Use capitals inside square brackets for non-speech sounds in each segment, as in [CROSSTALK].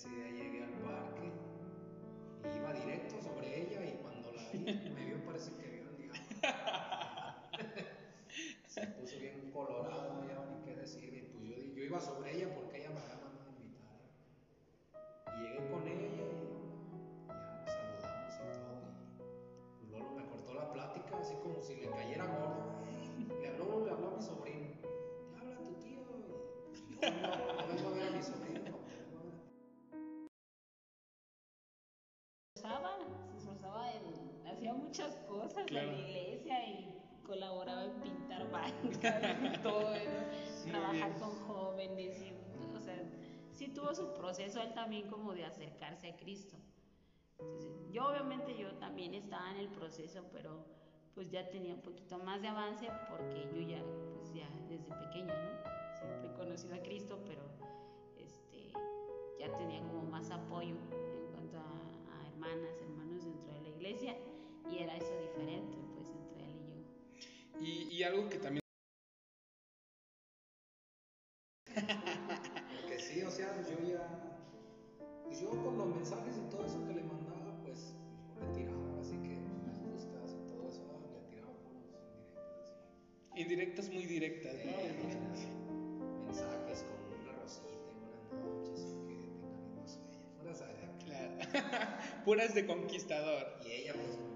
ese día llegué al parque, y iba directo sobre ella y cuando la vi, me vio parece que vio [LAUGHS] Se puso bien colorado, no ya ni qué decir, y pues yo, yo iba sobre ella porque ella me daba más invitada. Y llegué con ella y ya nos saludamos y todo. Y pues Lolo me cortó la plática, así como si le cayera gordo. Y a le habló a mi sobrino, te habla tu tío. Y, pues, no, no, cosas Claro. en la iglesia y colaboraba en pintar bancas y [LAUGHS] todo Sí, trabajar bien. con jóvenes y, o sea, sí tuvo su proceso él también como de acercarse a Cristo. Entonces, yo obviamente yo también estaba en el proceso, pero pues ya tenía un poquito más de avance porque yo ya, pues ya desde pequeña, ¿no? Y, algo que también [LAUGHS] Porque sí, o sea, yo ya. Pues yo con los mensajes y todo eso que le mandaba, pues yo le tiraba, así que me gustas y todo eso, ah, le tiraba puros indirectos así. indirectas muy directas, Eh, ¿no? mensajes con una rosita buenas noches que tengan lindo sueño. Fueras allá. Claro. [LAUGHS] Puras de conquistador. Y ella pues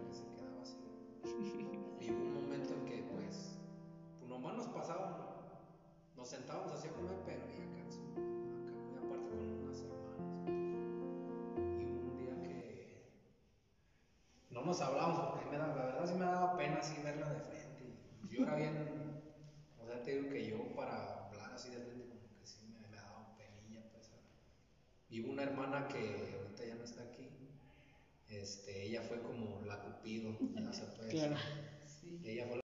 no nos hablábamos porque me da- la verdad sí me daba pena así verla de frente. Y yo era bien, o sea, te digo que yo para hablar así de frente como que sí me, me daba penilla pues. Y hubo una hermana que ahorita ya no está aquí. Este, ella fue como la cupido, ya se puede decir. Claro.